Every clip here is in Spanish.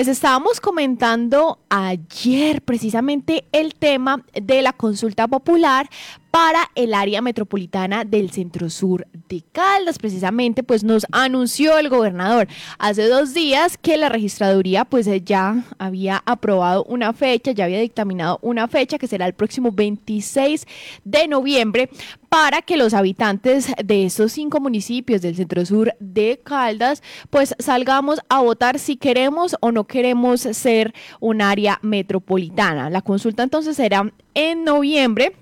Les estábamos comentando ayer precisamente el tema de la consulta popular para el área metropolitana del centro sur de Caldas. Precisamente, pues nos anunció el gobernador hace dos días que la registraduría pues ya había aprobado una fecha, ya había dictaminado una fecha que será el próximo 26 de noviembre para que los habitantes de estos cinco municipios del centro sur de Caldas pues salgamos a votar si queremos o no queremos ser un área metropolitana. La consulta entonces será en noviembre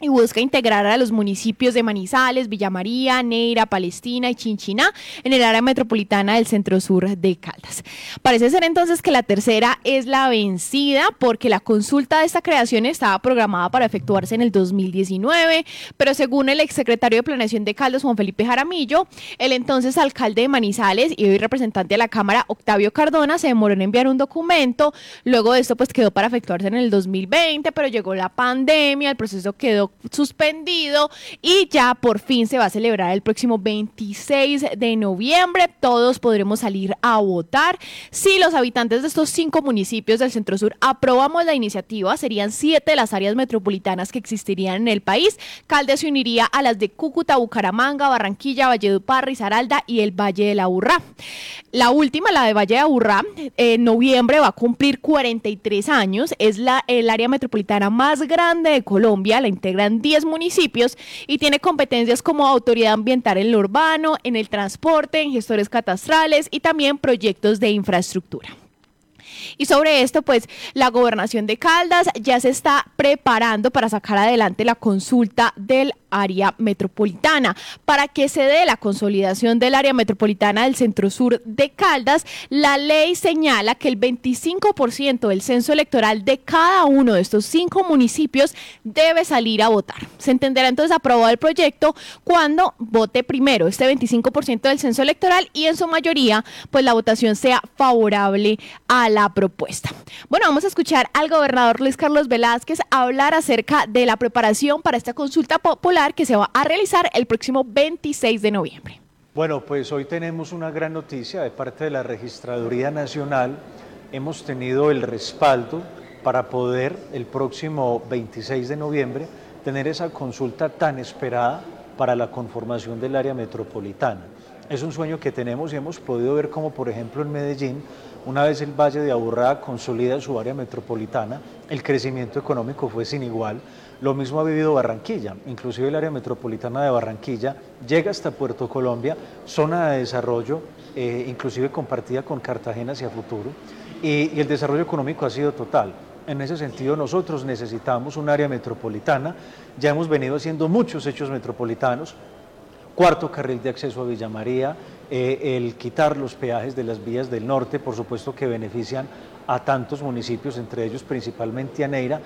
y busca integrar a los municipios de Manizales, Villa María, Neira, Palestina y Chinchiná en el área metropolitana del centro sur de Caldas. Parece ser entonces que la tercera es la vencida porque la consulta de esta creación estaba programada para efectuarse en el 2019, pero según el exsecretario de Planeación de Caldas, Juan Felipe Jaramillo, el entonces alcalde de Manizales y hoy representante de la Cámara, Octavio Cardona, se demoró en enviar un documento. Luego de esto, pues quedó para efectuarse en el 2020, pero llegó la pandemia, el proceso quedó suspendido y ya por fin se va a celebrar el próximo 26 de noviembre. Todos podremos salir a votar. Si los habitantes de estos cinco municipios del Centro Sur aprobamos la iniciativa, serían siete de las áreas metropolitanas que existirían en el país. Caldes se uniría a las de Cúcuta, Bucaramanga, Barranquilla, Valledupar, Risaralda y el Valle de la Burra. La última, la de Valle de Aburrá, en noviembre va a cumplir 43 años. Es la, el área metropolitana más grande de Colombia, la integran 10 municipios y tiene competencias como autoridad ambiental en lo urbano, en el transporte, en gestores catastrales y también proyectos de infraestructura. Y sobre esto, pues la gobernación de Caldas ya se está preparando para sacar adelante la consulta del área metropolitana. Para que se dé la consolidación del área metropolitana del centro sur de Caldas, la ley señala que el 25% del censo electoral de cada uno de estos cinco municipios debe salir a votar. Se entenderá entonces aprobado el proyecto cuando vote primero este 25% del censo electoral y en su mayoría pues la votación sea favorable a la propuesta. Bueno, vamos a escuchar al gobernador Luis Carlos Velázquez hablar acerca de la preparación para esta consulta popular que se va a realizar el próximo 26 de noviembre. Bueno, pues hoy tenemos una gran noticia de parte de la Registraduría Nacional. Hemos tenido el respaldo para poder el próximo 26 de noviembre tener esa consulta tan esperada para la conformación del área metropolitana. Es un sueño que tenemos y hemos podido ver como por ejemplo en Medellín, una vez el Valle de Aburrá consolida su área metropolitana, el crecimiento económico fue sin igual, lo mismo ha vivido Barranquilla, inclusive el área metropolitana de Barranquilla llega hasta Puerto Colombia, zona de desarrollo, eh, inclusive compartida con Cartagena hacia futuro, y, y el desarrollo económico ha sido total. En ese sentido, nosotros necesitamos un área metropolitana, ya hemos venido haciendo muchos hechos metropolitanos, cuarto carril de acceso a Villa María, eh, el quitar los peajes de las vías del norte, por supuesto que benefician a tantos municipios, entre ellos principalmente a Neira.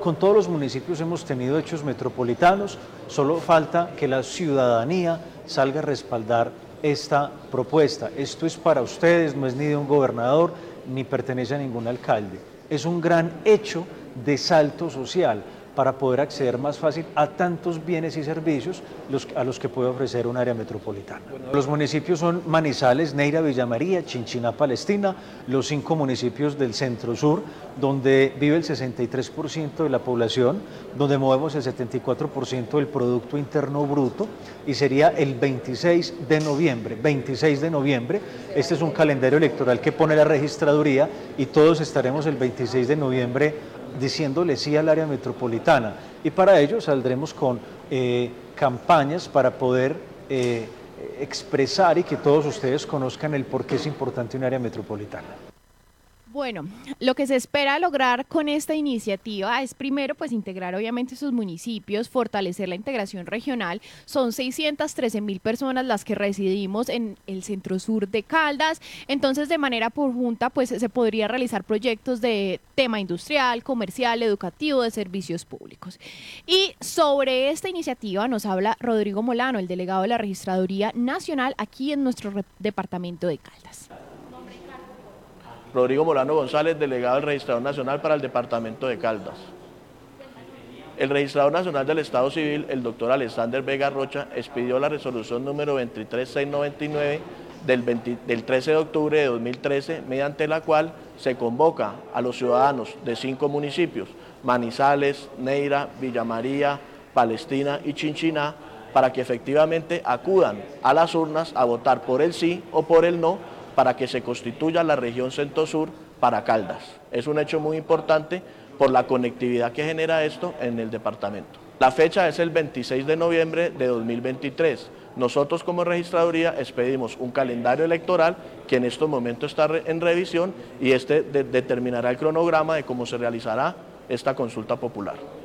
Con todos los municipios hemos tenido hechos metropolitanos, solo falta que la ciudadanía salga a respaldar esta propuesta. Esto es para ustedes, no es ni de un gobernador, ni pertenece a ningún alcalde. Es un gran hecho de salto social para poder acceder más fácil a tantos bienes y servicios a los que puede ofrecer un área metropolitana. Los municipios son Manizales, Neira, Villa María, Chinchiná, Palestina, los cinco municipios del centro sur, donde vive el 63% de la población, donde movemos el 74% del Producto Interno Bruto y sería el 26 de noviembre. 26 de noviembre, este es un calendario electoral que pone la registraduría y todos estaremos el 26 de noviembre diciéndole sí al área metropolitana. Y para ello saldremos con eh, campañas para poder eh, expresar y que todos ustedes conozcan el por qué es importante un área metropolitana. Bueno, lo que se espera lograr con esta iniciativa es primero pues integrar obviamente sus municipios, fortalecer la integración regional. Son 613 mil personas las que residimos en el centro sur de Caldas. Entonces de manera por junta pues se podría realizar proyectos de tema industrial, comercial, educativo, de servicios públicos. Y sobre esta iniciativa nos habla Rodrigo Molano, el delegado de la Registraduría Nacional aquí en nuestro departamento de Caldas. Rodrigo Molano González, delegado del Registrador Nacional para el Departamento de Caldas. El Registrador Nacional del Estado Civil, el doctor Alexander Vega Rocha, expidió la resolución número 23699 del, del 13 de octubre de 2013, mediante la cual se convoca a los ciudadanos de cinco municipios, Manizales, Neira, Villa María, Palestina y Chinchiná, para que efectivamente acudan a las urnas a votar por el sí o por el no para que se constituya la región centro-sur para Caldas. Es un hecho muy importante por la conectividad que genera esto en el departamento. La fecha es el 26 de noviembre de 2023. Nosotros como registraduría expedimos un calendario electoral que en estos momentos está en revisión y este determinará el cronograma de cómo se realizará esta consulta popular.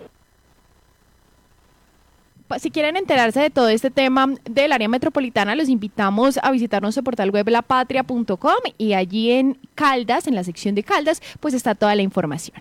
Si quieren enterarse de todo este tema del área metropolitana, los invitamos a visitar nuestro portal web lapatria.com y allí en Caldas, en la sección de Caldas, pues está toda la información.